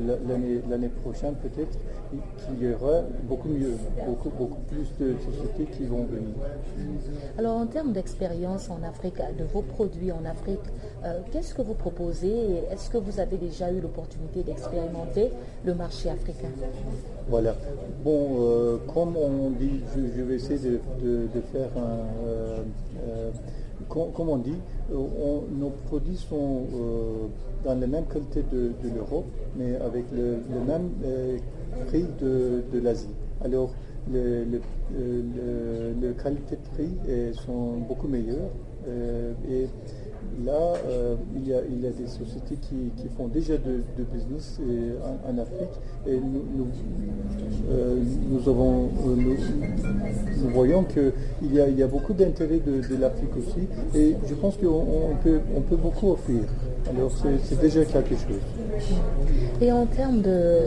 S8: l'année prochaine peut-être qu'il y aura beaucoup mieux, beaucoup, beaucoup plus de sociétés qui vont venir.
S7: Alors en termes d'expérience en Afrique, de vos produits en Afrique, euh, qu'est-ce que vous proposez? Est-ce que vous avez déjà eu l'opportunité d'expérimenter le marché africain?
S8: Voilà. Bon, euh, comme on dit, je, vais essayer de, faire un euh, comme, on dit, euh, nos produits sont euh, dans la même qualité de, l'Europe, mais avec le, même prix de, l'Asie. Alors, les le, qualité de prix sont beaucoup meilleures. et là, il, y a, il, des sociétés qui, font déjà de, business en, Afrique et nous, nous, avons, nous, voyons qu'il y a, y a beaucoup d'intérêt de, l'Afrique aussi et je pense qu'on peut, on peut beaucoup offrir. Alors c'est déjà quelque chose.
S7: Et en termes de,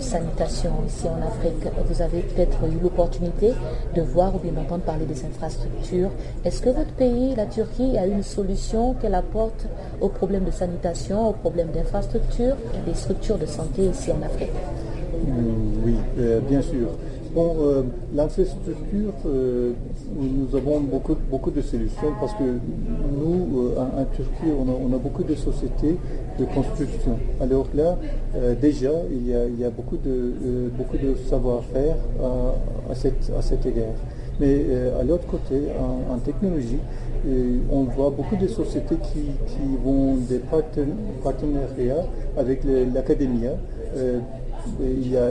S7: sanitation ici en Afrique, vous avez peut-être eu l'opportunité de voir ou bien d'entendre parler des infrastructures. Est-ce que votre pays, la Turquie, a une solution qu'elle apporte aux problèmes de sanitation, aux problèmes d'infrastructure, des structures de santé ici en Afrique?
S8: Oui, euh, bien sûr. Bon, euh, l'infrastructure, euh, nous avons beaucoup, beaucoup de solutions parce que nous, euh, en, Turquie, on a, beaucoup de sociétés de construction. Alors là, déjà, il y a, beaucoup de, de savoir-faire à, cette, à cet égard. Mais à l'autre côté, en, technologie, on voit beaucoup de sociétés qui, vont des partenariats avec l'académie il y a,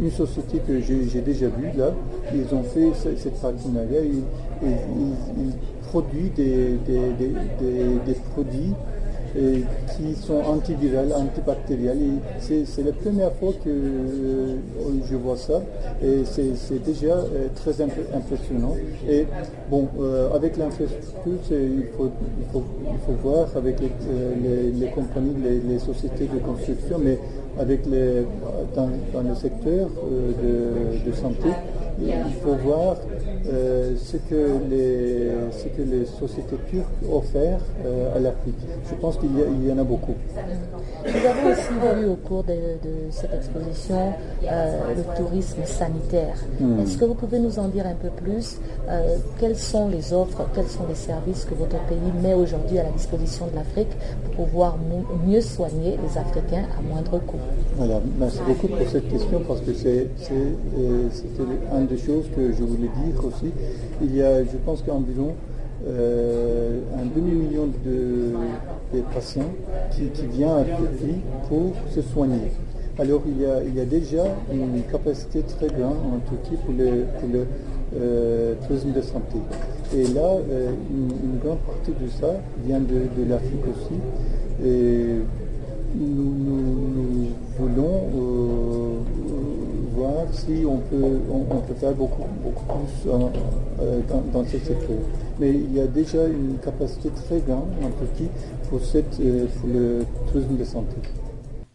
S8: une société que j'ai déjà vue là, ils ont fait cette partenariat, ils, ils, produisent des, des produits qui sont antivirales, antibactériales. C'est la première fois que euh, je vois ça et c'est déjà euh, très impressionnant. Et bon, euh, avec l'infrastructure, il faut, il, faut, voir avec les, compagnies, les, sociétés de construction, mais avec les, dans, le secteur de santé, il faut voir euh, ce, que les, ce que les sociétés turques offrent euh, à l'Afrique. Je pense qu'il y, en a beaucoup.
S7: Nous avons aussi vu au cours de, cette exposition euh, le tourisme sanitaire. Hmm. Est-ce que vous pouvez nous en dire un peu plus Quelles sont les offres, quels sont les services que votre pays met aujourd'hui à la disposition de l'Afrique pour pouvoir mieux soigner les Africains à moindre coût?
S8: Voilà, merci beaucoup pour cette question parce que c'est une des choses que je voulais dire il y a, je pense qu'environ euh, un demi-million de, patients qui, qui viennent à Turquie pour se soigner. Alors il y, a, il y a déjà une capacité très grande en Turquie pour le, le euh, tourisme de santé. Et là, euh, une, grande partie de ça vient de, l'Afrique aussi. Et nous, voulons voir si on peut, on, peut faire beaucoup, beaucoup plus euh, euh, dans, ce secteur. Mais il y a déjà une capacité très grande en Turquie pour, cette, euh, pour le tourisme de santé.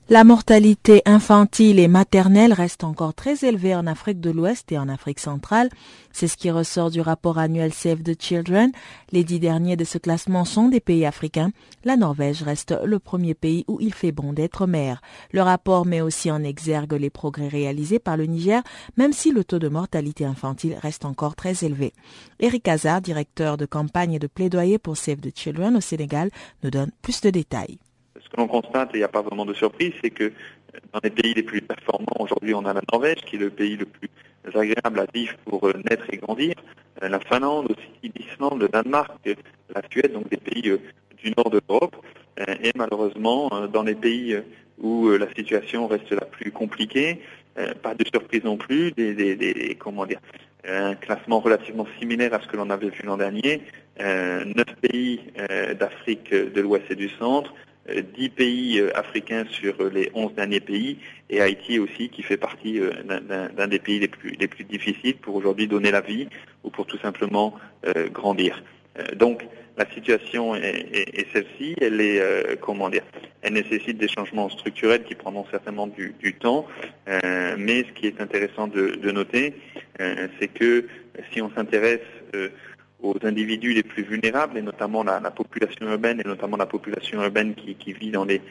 S1: La mortalité infantile et maternelle reste encore très élevée en Afrique de l'Ouest et en Afrique centrale. C'est ce qui ressort du rapport annuel Save the Children. Les dix derniers de ce classement sont des pays africains. La Norvège reste le premier pays où il fait bon d'être mère. Le rapport met aussi en exergue les progrès réalisés par le Niger, même si le taux de mortalité infantile reste encore très élevé. Eric Hazard, directeur de campagne et de plaidoyer pour Save the Children au Sénégal, nous donne plus de détails
S9: ce que l'on constate, et il n'y a pas vraiment de surprise, c'est que dans les pays les plus performants, aujourd'hui on a la Norvège, qui est le pays le plus agréable à vivre pour euh, naître et grandir, euh, la Finlande aussi, l'Islande, le Danemark, la Suède, donc des pays euh, du nord de l'Europe. et malheureusement, dans les pays où la situation reste la plus compliquée, pas de surprise non plus, des, comment dire, un classement relativement similaire à ce que l'on avait vu l'an dernier. Neuf pays d'Afrique de l'Ouest et du Centre, 10 pays africains sur les 11 derniers pays et Haïti aussi qui fait partie d'un des pays les plus, les plus difficiles pour aujourd'hui donner la vie ou pour tout simplement grandir. donc la situation est, celle-ci, elle est comment dire, elle nécessite des changements structurels qui prendront certainement du, temps, mais ce qui est intéressant de noter, c'est que si on s'intéresse aux individus les plus vulnérables, et notamment la, population urbaine, et notamment la population urbaine qui, vit dans les,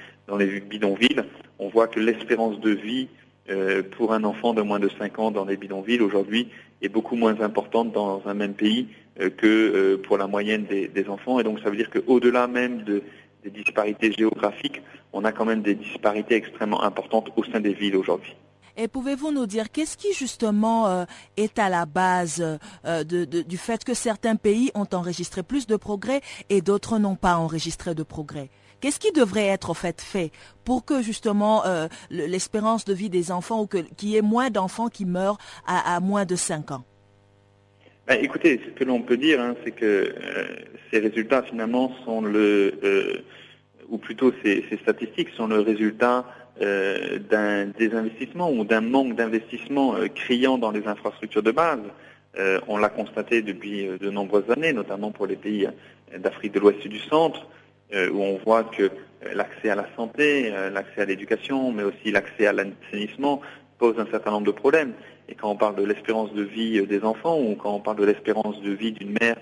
S9: bidonvilles, on voit que l'espérance de vie euh, pour un enfant de moins de 5 ans dans les bidonvilles aujourd'hui est beaucoup moins importante dans un même pays euh, que euh, pour la moyenne des, enfants. Et donc ça veut dire qu'au-delà même de, des disparités géographiques, on a quand même des disparités extrêmement importantes au sein des villes aujourd'hui.
S1: Et pouvez-vous nous dire qu'est-ce qui justement euh, est à la base euh, du fait que certains pays ont enregistré plus de progrès et d'autres n'ont pas enregistré de progrès? Qu'est-ce qui devrait être fait pour que justement euh, l'espérance de vie des enfants ou qu'il y ait moins d'enfants qui meurent à, moins de 5 ans?
S9: Ben, Écoutez, ce que l'on peut dire, hein, c'est que ces résultats finalement sont le, ou plutôt ces, statistiques sont le résultat d'un désinvestissement ou d'un manque d'investissement euh, criant dans les infrastructures de base. Euh, on l'a constaté depuis de nombreuses années, notamment pour les pays d'Afrique de l'Ouest et du Centre, où on voit que l'accès à la santé, l'accès à l'éducation, mais aussi l'accès à l'assainissement pose un certain nombre de problèmes. Et quand on parle de l'espérance de vie des enfants ou quand on parle de l'espérance de vie d'une mère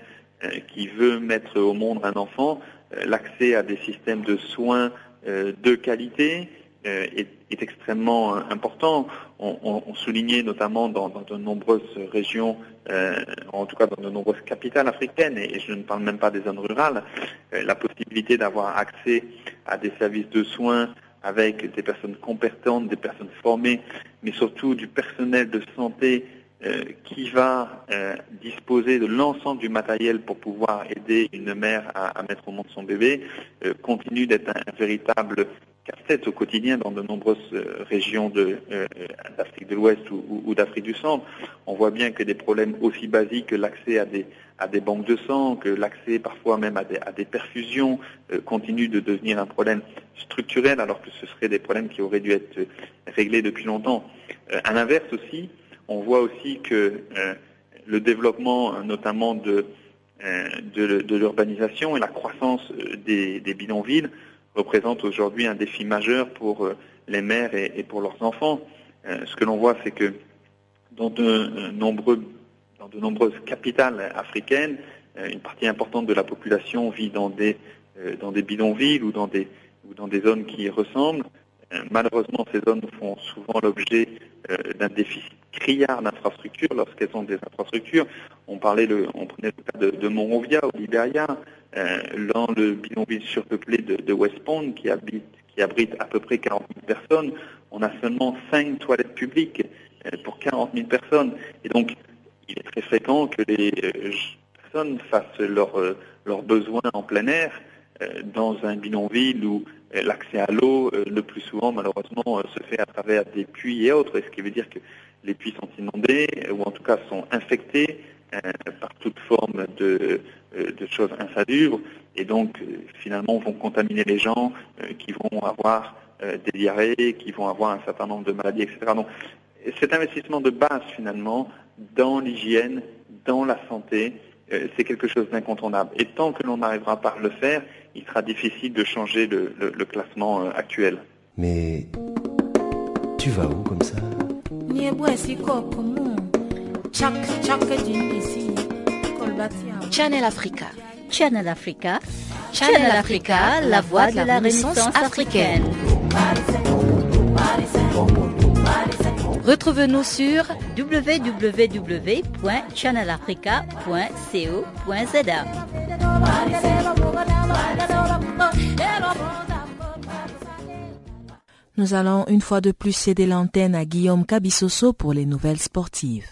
S9: qui veut mettre au monde un enfant, l'accès à des systèmes de soins de qualité, euh, est, extrêmement euh, important. On, soulignait notamment dans, de nombreuses régions, euh, en tout cas dans de nombreuses capitales africaines, et, je ne parle même pas des zones rurales, la possibilité d'avoir accès à des services de soins avec des personnes compétentes, des personnes formées, mais surtout du personnel de santé qui va disposer de l'ensemble du matériel pour pouvoir aider une mère à, mettre au monde son bébé, continue d'être un, véritable casse-tête au quotidien dans de nombreuses euh, régions euh, d'Afrique de, l'Ouest ou, d'Afrique du Centre. On voit bien que des problèmes aussi basiques que l'accès à des, à des banques de sang, que l'accès parfois même à des, à des perfusions euh, continue de devenir un problème structurel alors que ce seraient des problèmes qui auraient dû être réglés depuis longtemps. à l'inverse aussi, on voit aussi que le développement notamment de, de, l'urbanisation et la croissance des, des bidonvilles représente aujourd'hui un défi majeur pour euh, les mères et, pour leurs enfants. Euh, ce que l'on voit, c'est que dans de, euh, nombreuses capitales africaines, une partie importante de la population vit dans des, dans des bidonvilles ou dans des, ou dans des zones qui y ressemblent. Malheureusement, ces zones font souvent l'objet d'un déficit criard d'infrastructures lorsqu'elles ont des infrastructures. On parlait, prenait le cas de, Monrovia au Libéria, euh, dans le bidonville surpeuplé de, West Point, qui, abrite à peu près 40 000 personnes, on a seulement 5 toilettes publiques euh, pour 40 000 personnes. Et donc, il est très fréquent que les euh, personnes fassent leurs besoins en plein air dans un bidonville où l'accès à l'eau, le plus souvent, malheureusement, se fait à travers des puits et autres, ce qui veut dire que les puits sont inondés, ou en tout cas sont infectés par toute forme de, euh, choses insalubres et donc euh, finalement vont contaminer les gens euh, qui vont avoir des diarrhées, qui vont avoir un certain nombre de maladies, etc. Donc cet investissement de base finalement dans l'hygiène, dans la santé, c'est quelque chose d'incontournable. Et tant que l'on n'arrivera pas à le faire, il sera difficile de changer le, classement actuel.
S10: Mais tu vas où comme ça?
S11: Channel Africa. Channel Africa. Channel Africa, la voix de la Renaissance africaine. Retrouve-nous sur www.channelafrica.co.za.
S1: Nous allons une fois de plus céder l'antenne à Guillaume Cabissoso pour les nouvelles sportives.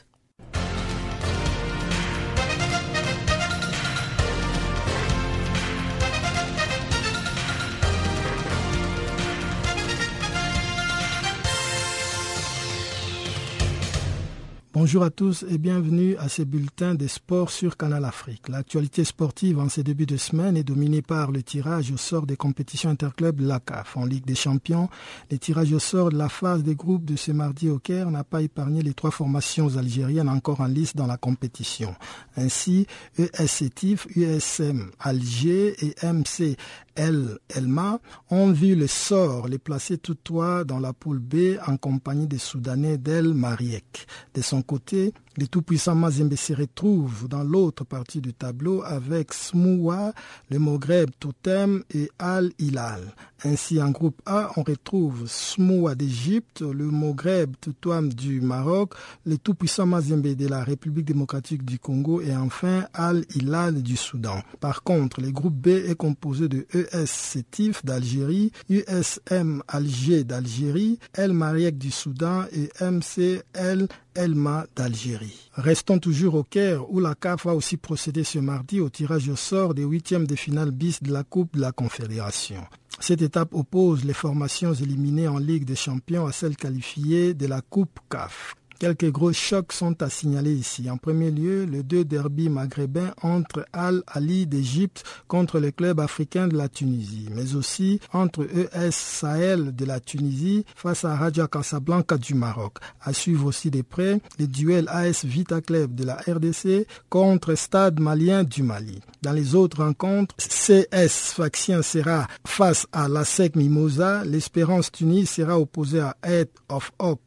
S5: Bonjour à tous et bienvenue à ce bulletin des sports sur Canal Afrique. L'actualité sportive en ces débuts de semaine est dominée par le tirage au sort des compétitions interclubs de. En Ligue des Champions, le tirage au sort de la phase des groupes de ce mardi au Caire n'a pas épargné les trois formations algériennes encore en lice dans la compétition. Ainsi, ES USM Alger et MC El Elma ont vu le sort les placer tous trois dans la poule B en compagnie des Soudanais d'El Mariek. De son côté, le tout-puissant Mazembe se retrouve dans l'autre partie du tableau avec Smoua, le Moghreb Totem et Al Hilal. Ainsi, en groupe A, on retrouve Smoua d'Égypte, le Moghreb Totem du Maroc, le tout-puissant Mazembe de la République démocratique du Congo et enfin Al Hilal du Soudan. Par contre, le groupe B est composé de ES d'Algérie, USM Alger d'Algérie, El Mariek du Soudan et MCL Elma d'Algérie. Restons toujours au Caire où la CAF va aussi procéder ce mardi au tirage au sort des huitièmes de finale bis de la Coupe de la Confédération. Cette étape oppose les formations éliminées en Ligue des Champions à celles qualifiées de la Coupe CAF. Quelques gros chocs sont à signaler ici. En premier lieu, le deux derby maghrébin entre Al Ali d'Égypte contre le club africain de la Tunisie, mais aussi entre ES Sahel de la Tunisie face à Raja Casablanca du Maroc. À suivre aussi de près le duel AS Vita Club de la RDC contre Stade malien du Mali. Dans les autres rencontres, CS Faction sera face à la SEC Mimosa, l'Espérance Tunis sera opposée à Head of Oak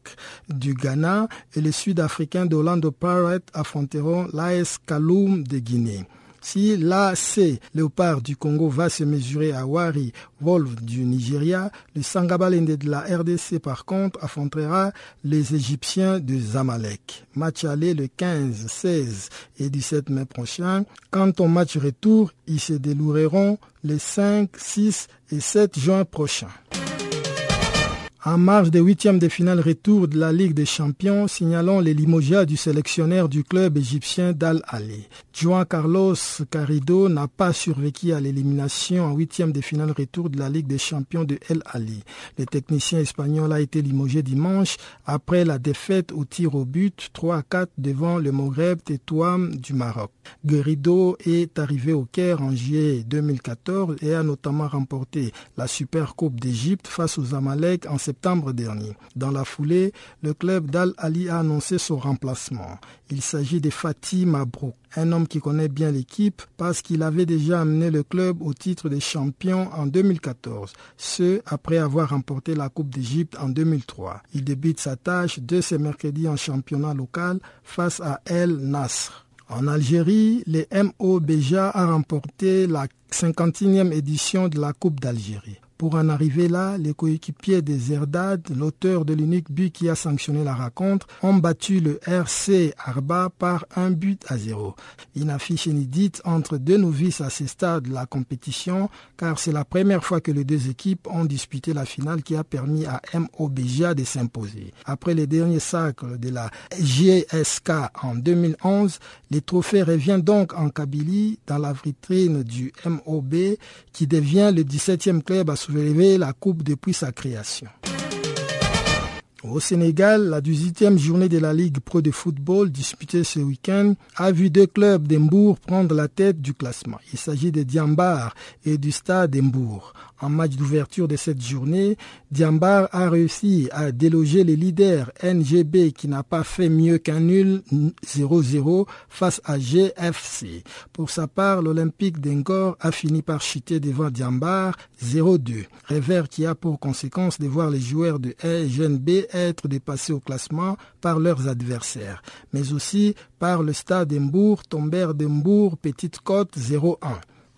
S5: du Ghana et les Sud-Africains d'Orlando Pirates affronteront l'AS Kaloum de Guinée. Si l'AC Léopard du Congo va se mesurer à Wari Wolf du Nigeria, le Sangabalende de la RDC par contre affrontera les Égyptiens de Zamalek. Match aller le 15, 16 et 17 mai prochain. Quant au match retour, ils se déloueront les 5, 6 et 7 juin prochains. En marge des huitièmes de finale retour de la Ligue des Champions, signalons les limoges du sélectionneur du club égyptien Dal Ali. Juan Carlos Carrido n'a pas survécu à l'élimination en huitième de finale retour de la Ligue des Champions de El Ali. Le technicien espagnol a été limogé dimanche après la défaite au tir au but 3 à 4 devant le Maghreb Tetouam du Maroc. Garrido est arrivé au Caire en juillet 2014 et a notamment remporté la Super Coupe d'Égypte face aux Amalek en septembre dernier. Dans la foulée, le club d'Al Ali a annoncé son remplacement. Il s'agit de Fatih Mabrouk, un homme qui connaît bien l'équipe parce qu'il avait déjà amené le club au titre de champion en 2014, ce après avoir remporté la Coupe d'Égypte en 2003. Il débute sa tâche de ce mercredi en championnat local face à El Nasr. En Algérie, le MO Beja a remporté la 51e édition de la Coupe d'Algérie. Pour en arriver là, les coéquipiers des Erdad, l'auteur de l'unique but qui a sanctionné la rencontre, ont battu le RC Arba par un but à zéro. Une affiche inédite entre deux novices à ce stade de la compétition, car c'est la première fois que les deux équipes ont disputé la finale qui a permis à MOBJA de s'imposer. Après les derniers sacres de la GSK en 2011, les trophées reviennent donc en Kabylie dans la vitrine du MOB qui devient le 17e club à soulever la coupe depuis sa création. Au Sénégal, la 18e journée de la Ligue Pro de football disputée ce week-end a vu deux clubs d'Embourg prendre la tête du classement. Il s'agit de Diambar et du Stade d'Embourg. En match d'ouverture de cette journée, Diambar a réussi à déloger les leaders NGB qui n'a pas fait mieux qu'un nul 0-0 face à GFC. Pour sa part, l'Olympique d'Engor a fini par chuter devant Diambar 0-2. Revers qui a pour conséquence de voir les joueurs de NGB être dépassés au classement par leurs adversaires, mais aussi par le Stade d'Embourg, Tombert d'Embourg, Petite Côte 0-1.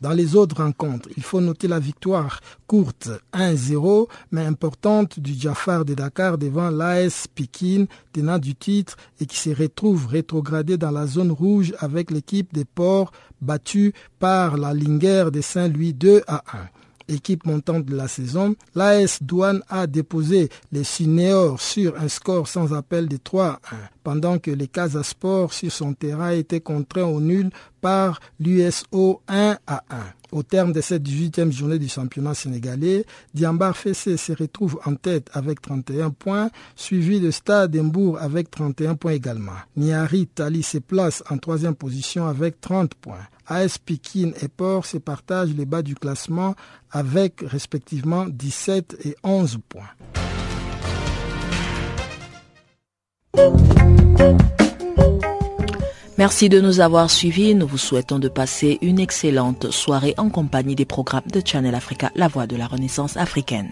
S5: Dans les autres rencontres, il faut noter la victoire courte 1-0, mais importante du Jafar de Dakar devant l'AS Pikin, tenant du titre et qui se retrouve rétrogradé dans la zone rouge avec l'équipe des ports battue par la Linger de Saint-Louis 2 à 1 équipe montante de la saison, l'AS Douane a déposé les Sinéors sur un score sans appel de 3 1. pendant que les Casa Sport sur son terrain étaient contraints au nul par l'USO 1 à 1. Au terme de cette 18e journée du championnat sénégalais, Diambar Fessé se retrouve en tête avec 31 points, suivi de Stade Mbourg avec 31 points également. Niari Tali se place en troisième position avec 30 points. AS Pikin et Port se partagent les bas du classement avec respectivement 17 et 11 points.
S12: Merci de nous avoir suivis. Nous vous souhaitons de passer une excellente soirée en compagnie des programmes de Channel Africa, la voix de la Renaissance africaine.